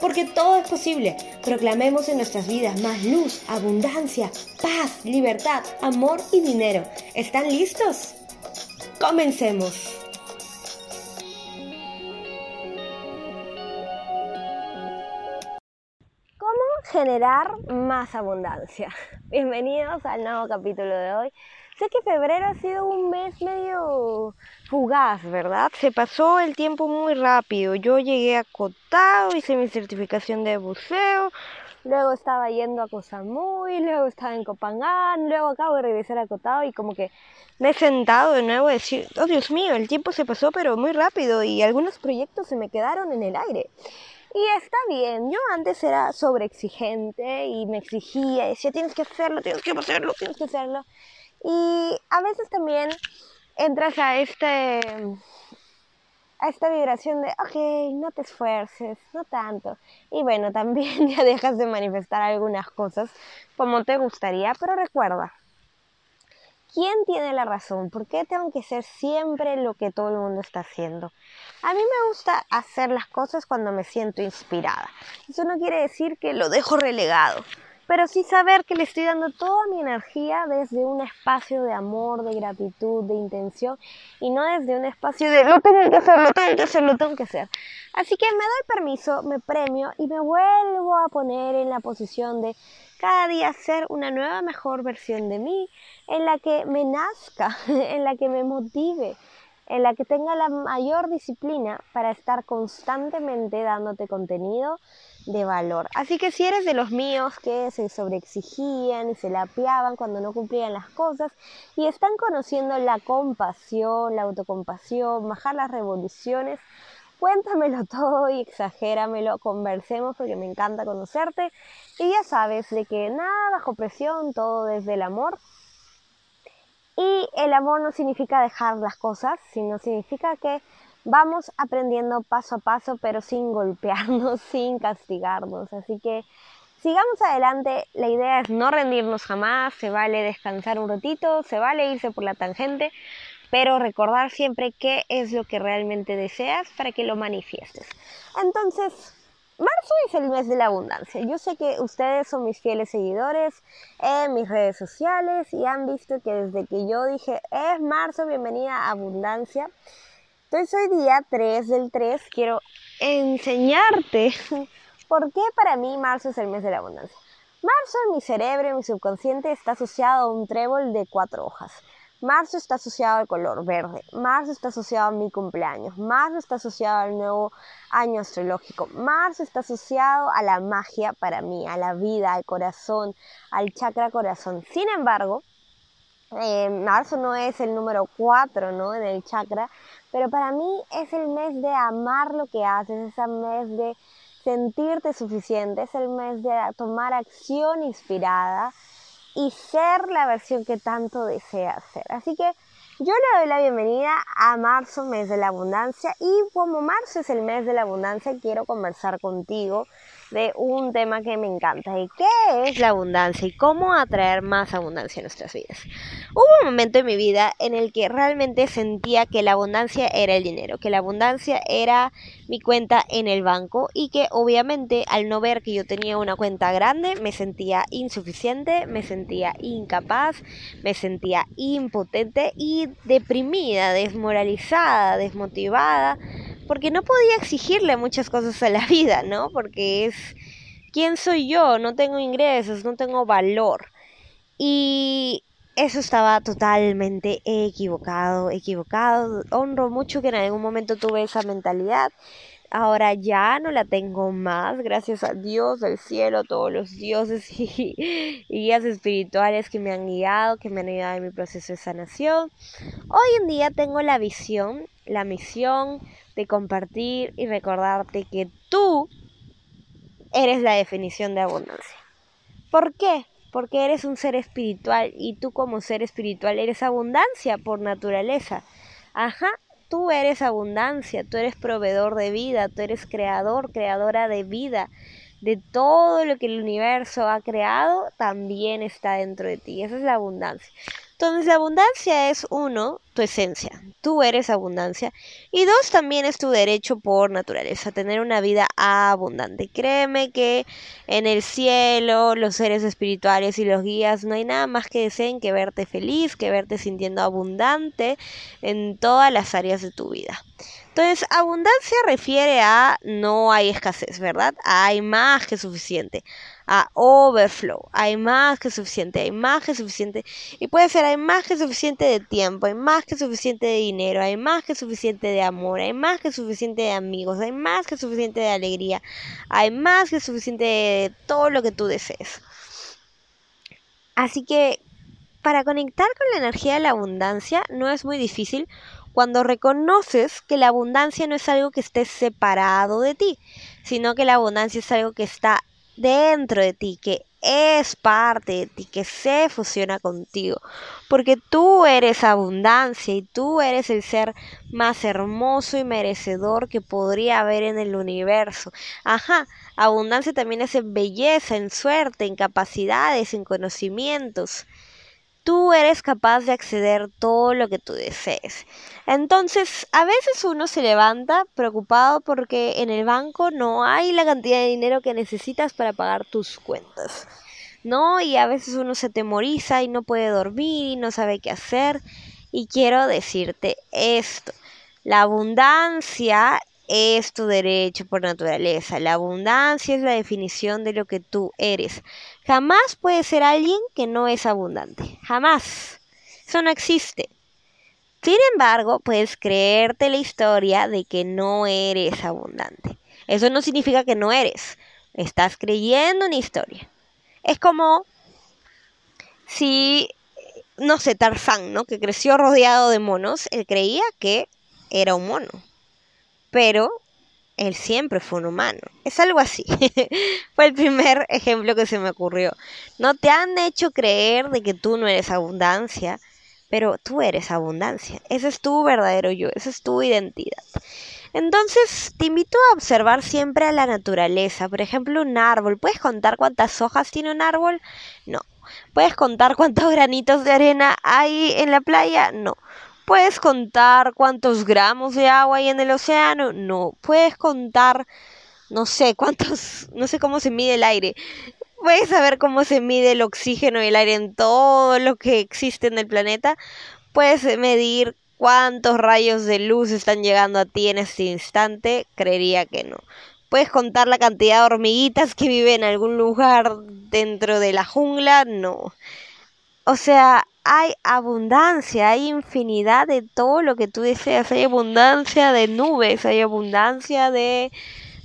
Porque todo es posible. Proclamemos en nuestras vidas más luz, abundancia, paz, libertad, amor y dinero. ¿Están listos? Comencemos. generar más abundancia. Bienvenidos al nuevo capítulo de hoy. Sé que febrero ha sido un mes medio fugaz, ¿verdad? Se pasó el tiempo muy rápido. Yo llegué a Cotao, hice mi certificación de buceo, luego estaba yendo a Cosamui, luego estaba en Copangán, luego acabo de regresar a Cotao y como que me he sentado de nuevo a decir, oh Dios mío, el tiempo se pasó pero muy rápido y algunos proyectos se me quedaron en el aire. Y está bien, yo antes era sobreexigente y me exigía, decía, tienes que hacerlo, tienes que hacerlo, tienes que hacerlo. Y a veces también entras a este a esta vibración de, ok, no te esfuerces, no tanto. Y bueno, también ya dejas de manifestar algunas cosas como te gustaría, pero recuerda, ¿quién tiene la razón? ¿Por qué tengo que ser siempre lo que todo el mundo está haciendo? A mí me gusta hacer las cosas cuando me siento inspirada. Eso no quiere decir que lo dejo relegado, pero sí saber que le estoy dando toda mi energía desde un espacio de amor, de gratitud, de intención y no desde un espacio de lo tengo que hacer, lo tengo que hacer, lo tengo que hacer. Así que me doy permiso, me premio y me vuelvo a poner en la posición de cada día ser una nueva mejor versión de mí, en la que me nazca, en la que me motive, en la que tenga la mayor disciplina para estar constantemente dándote contenido de valor. Así que si eres de los míos que se sobreexigían y se lapeaban cuando no cumplían las cosas y están conociendo la compasión, la autocompasión, bajar las revoluciones, cuéntamelo todo y exagéramelo, conversemos porque me encanta conocerte. Y ya sabes de que nada bajo presión, todo desde el amor. Y el amor no significa dejar las cosas, sino significa que vamos aprendiendo paso a paso, pero sin golpearnos, sin castigarnos. Así que sigamos adelante. La idea es no rendirnos jamás, se vale descansar un ratito, se vale irse por la tangente, pero recordar siempre qué es lo que realmente deseas para que lo manifiestes. Entonces, Marzo es el mes de la abundancia. Yo sé que ustedes son mis fieles seguidores en mis redes sociales y han visto que desde que yo dije es marzo, bienvenida a abundancia. Entonces hoy día 3 del 3 quiero enseñarte por qué para mí marzo es el mes de la abundancia. Marzo en mi cerebro, en mi subconsciente está asociado a un trébol de cuatro hojas. Marzo está asociado al color verde, marzo está asociado a mi cumpleaños, marzo está asociado al nuevo año astrológico, marzo está asociado a la magia para mí, a la vida, al corazón, al chakra corazón. Sin embargo, eh, marzo no es el número 4 ¿no? en el chakra, pero para mí es el mes de amar lo que haces, es el mes de sentirte suficiente, es el mes de tomar acción inspirada y ser la versión que tanto deseas ser. Así que yo le doy la bienvenida a marzo, mes de la abundancia, y como marzo es el mes de la abundancia, quiero conversar contigo de un tema que me encanta. ¿Y qué es la abundancia y cómo atraer más abundancia en nuestras vidas? Hubo un momento en mi vida en el que realmente sentía que la abundancia era el dinero, que la abundancia era mi cuenta en el banco y que obviamente al no ver que yo tenía una cuenta grande me sentía insuficiente, me sentía incapaz, me sentía impotente y deprimida, desmoralizada, desmotivada porque no podía exigirle muchas cosas a la vida, ¿no? Porque es, ¿quién soy yo? No tengo ingresos, no tengo valor. Y eso estaba totalmente equivocado, equivocado. Honro mucho que en algún momento tuve esa mentalidad ahora ya no la tengo más, gracias a Dios, al cielo, todos los dioses y, guías espirituales que me han guiado, que me han ayudado en mi proceso de sanación. Hoy en día tengo la visión, la misión de compartir y recordarte que tú eres la definición de abundancia. ¿Por qué? Porque eres un ser espiritual y tú como ser espiritual eres abundancia por naturaleza. Ajá, tú eres abundancia, tú eres proveedor de vida, tú eres creador, creadora de vida. De todo lo que el universo ha creado, también está dentro de ti. Esa es la abundancia. Entonces la abundancia es uno, esencia, tú eres abundancia. Y dos, también es tu derecho por naturaleza, tener una vida abundante. Créeme que en el cielo, los seres espirituales y los guías no hay nada más que deseen que verte feliz, que verte sintiendo abundante en todas las áreas de tu vida. Entonces, abundancia refiere a no hay escasez, ¿verdad? Hay más que suficiente a overflow. Hay más que suficiente, hay más que suficiente. Y puede ser, hay más que suficiente de tiempo, hay más que suficiente de dinero, hay más que suficiente de amor, hay más que suficiente de amigos, hay más que suficiente de alegría, hay más que suficiente de todo lo que tú desees. Así que para conectar con la energía de la abundancia no es muy difícil cuando reconoces que la abundancia no es algo que esté separado de ti, sino que la abundancia es algo que está dentro de ti, que es parte de ti, que se fusiona contigo, porque tú eres abundancia y tú eres el ser más hermoso y merecedor que podría haber en el universo. Ajá, abundancia también es en belleza, en suerte, en capacidades, en conocimientos tú eres capaz de acceder todo lo que tú desees. Entonces, a veces uno se levanta preocupado porque en el banco no hay la cantidad de dinero que necesitas para pagar tus cuentas. ¿No? Y a veces uno se temoriza y no puede dormir y no sabe qué hacer. Y quiero decirte esto. La abundancia es tu derecho por naturaleza. La abundancia es la definición de lo que tú eres. Jamás puedes ser alguien que no es abundante. Jamás. Eso no existe. Sin embargo, puedes creerte la historia de que no eres abundante. Eso no significa que no eres. Estás creyendo una historia. Es como si, no sé, Tarzán, ¿no? Que creció rodeado de monos. Él creía que era un mono pero él siempre fue un humano. Es algo así. fue el primer ejemplo que se me ocurrió. No te han hecho creer de que tú no eres abundancia, pero tú eres abundancia. Ese es tu verdadero yo, esa es tu identidad. Entonces, te invito a observar siempre a la naturaleza. Por ejemplo, un árbol. ¿Puedes contar cuántas hojas tiene un árbol? No. ¿Puedes contar cuántos granitos de arena hay en la playa? No. ¿Puedes contar cuántos gramos de agua hay en el océano? No. ¿Puedes contar, no sé, cuántos, no sé cómo se mide el aire? ¿Puedes saber cómo se mide el oxígeno y el aire en todo lo que existe en el planeta? ¿Puedes medir cuántos rayos de luz están llegando a ti en este instante? Creería que no. ¿Puedes contar la cantidad de hormiguitas que viven en algún lugar dentro de la jungla? No. O sea, hay abundancia, hay infinidad de todo lo que tú deseas. Hay abundancia de nubes, hay abundancia de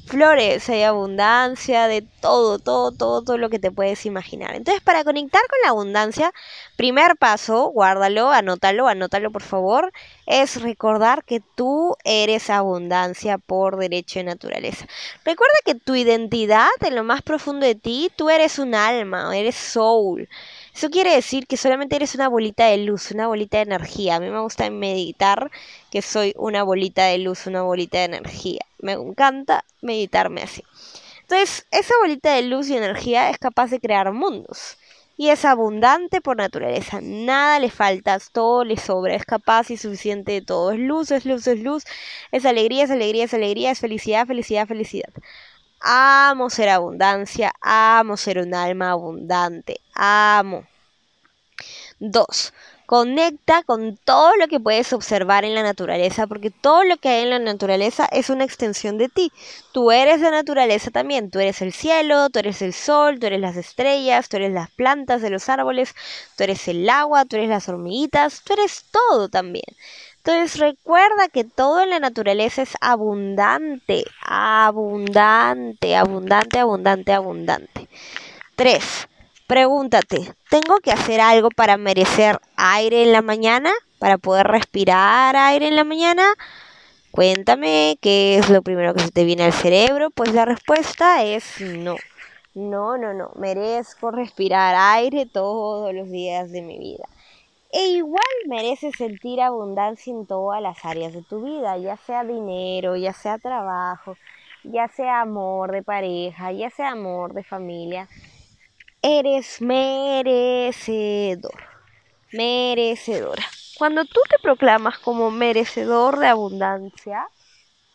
flores, hay abundancia de todo, todo, todo, todo lo que te puedes imaginar. Entonces, para conectar con la abundancia, primer paso, guárdalo, anótalo, anótalo por favor, es recordar que tú eres abundancia por derecho de naturaleza. Recuerda que tu identidad, en lo más profundo de ti, tú eres un alma, eres soul. Eso quiere decir que solamente eres una bolita de luz, una bolita de energía. A mí me gusta meditar que soy una bolita de luz, una bolita de energía. Me encanta meditarme así. Entonces, esa bolita de luz y energía es capaz de crear mundos. Y es abundante por naturaleza. Nada le falta, todo le sobra. Es capaz y suficiente de todo. Es luz, es luz, es luz. Es alegría, es alegría, es alegría. Es felicidad, felicidad, felicidad. Amo ser abundancia, amo ser un alma abundante, amo. Dos, conecta con todo lo que puedes observar en la naturaleza, porque todo lo que hay en la naturaleza es una extensión de ti. Tú eres la naturaleza también, tú eres el cielo, tú eres el sol, tú eres las estrellas, tú eres las plantas de los árboles, tú eres el agua, tú eres las hormiguitas, tú eres todo también. Entonces recuerda que todo en la naturaleza es abundante, abundante, abundante, abundante, abundante. 3. Pregúntate, ¿tengo que hacer algo para merecer aire en la mañana? ¿Para poder respirar aire en la mañana? Cuéntame qué es lo primero que se te viene al cerebro. Pues la respuesta es no. No, no, no. Merezco respirar aire todos los días de mi vida. E igual mereces sentir abundancia en todas las áreas de tu vida, ya sea dinero, ya sea trabajo, ya sea amor de pareja, ya sea amor de familia. Eres merecedor, merecedora. Cuando tú te proclamas como merecedor de abundancia,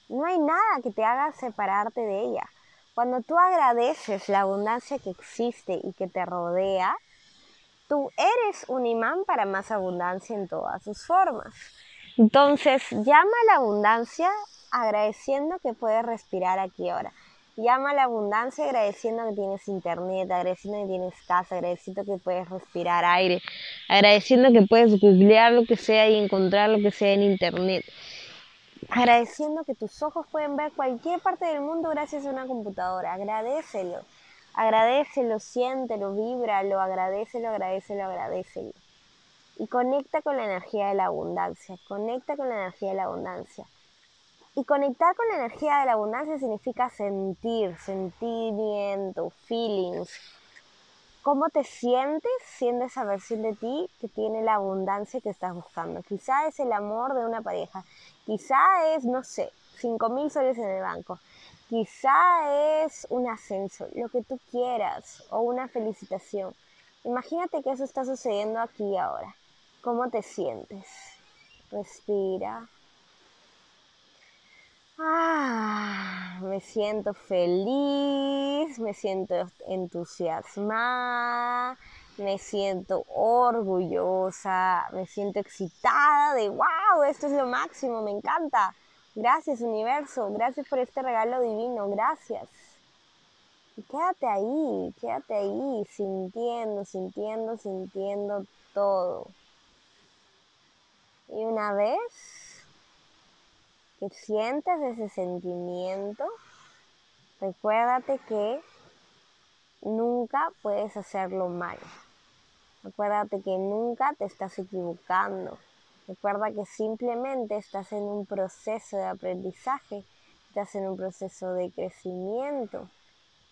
no hay nada que te haga separarte de ella. Cuando tú agradeces la abundancia que existe y que te rodea, tú eres un imán para más abundancia en todas sus formas. Entonces, llama a la abundancia agradeciendo que puedes respirar aquí ahora. Llama a la abundancia agradeciendo que tienes internet, agradeciendo que tienes casa, agradeciendo que puedes respirar aire, agradeciendo que puedes googlear lo que sea y encontrar lo que sea en internet. Agradeciendo que tus ojos pueden ver cualquier parte del mundo gracias a una computadora. Agradecelo. Agradecelo, siéntelo, vibra, agradecelo, agradecelo, agradecelo. Y conecta con la energía de la abundancia. Conecta con la energía de la abundancia. Y conectar con la energía de la abundancia significa sentir, sentimiento, feelings. ¿Cómo te sientes siendo esa versión de ti que tiene la abundancia que estás buscando? Quizá es el amor de una pareja, quizá es, no sé, 5 mil soles en el banco, quizá es un ascenso, lo que tú quieras, o una felicitación. Imagínate que eso está sucediendo aquí ahora. ¿Cómo te sientes? Respira. Ah, me siento feliz, me siento entusiasmada, me siento orgullosa, me siento excitada de wow, esto es lo máximo, me encanta. Gracias universo, gracias por este regalo divino, gracias. Quédate ahí, quédate ahí, sintiendo, sintiendo, sintiendo todo. Y una vez que sientes ese sentimiento, recuérdate que nunca puedes hacerlo mal. Recuérdate que nunca te estás equivocando. Recuerda que simplemente estás en un proceso de aprendizaje, estás en un proceso de crecimiento,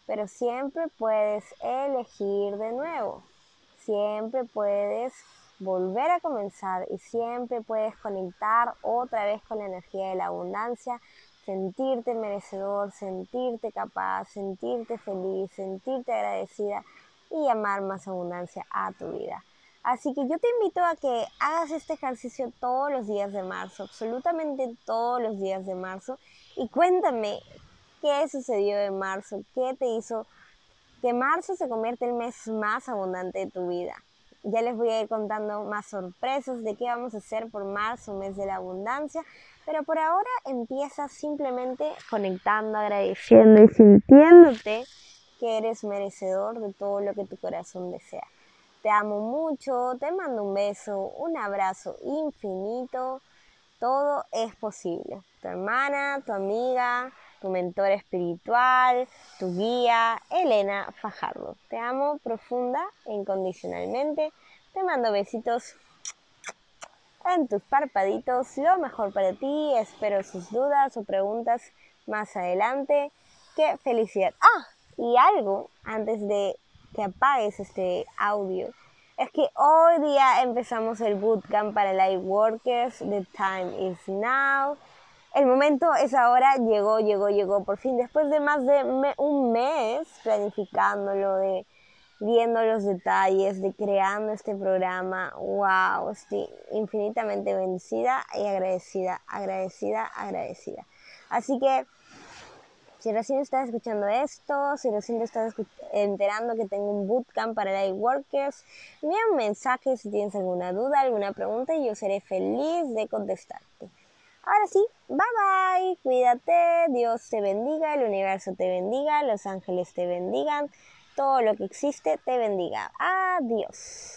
pero siempre puedes elegir de nuevo, siempre puedes volver a comenzar y siempre puedes conectar otra vez con la energía de la abundancia, sentirte merecedor, sentirte capaz, sentirte feliz, sentirte agradecida y amar más abundancia a tu vida. Así que yo te invito a que hagas este ejercicio todos los días de marzo, absolutamente todos los días de marzo, y cuéntame qué sucedió en marzo, qué te hizo que marzo se convierta en el mes más abundante de tu vida. Ya les voy a ir contando más sorpresas de qué vamos a hacer por marzo, mes de la abundancia. Pero por ahora empieza simplemente conectando, agradeciendo y sintiéndote que eres merecedor de todo lo que tu corazón desea. Te amo mucho, te mando un beso, un abrazo infinito. Todo es posible. Tu hermana, tu amiga, tu mentor espiritual, tu guía, Elena Fajardo. Te amo profunda e incondicionalmente. Te mando besitos en tus parpaditos. Lo mejor para ti. Espero sus dudas o preguntas más adelante. ¡Qué felicidad! Ah, y algo antes de que apagues este audio es que hoy día empezamos el bootcamp para light workers. The time is now el momento es ahora, llegó, llegó, llegó, por fin, después de más de un mes planificándolo, de viendo los detalles, de creando este programa, wow, estoy infinitamente bendecida y agradecida, agradecida, agradecida. Así que, si recién estás escuchando esto, si recién te estás enterando que tengo un bootcamp para light workers, envía un mensaje si tienes alguna duda, alguna pregunta y yo seré feliz de contestarte. Ahora sí, bye bye, cuídate, Dios te bendiga, el universo te bendiga, los ángeles te bendigan, todo lo que existe te bendiga. Adiós.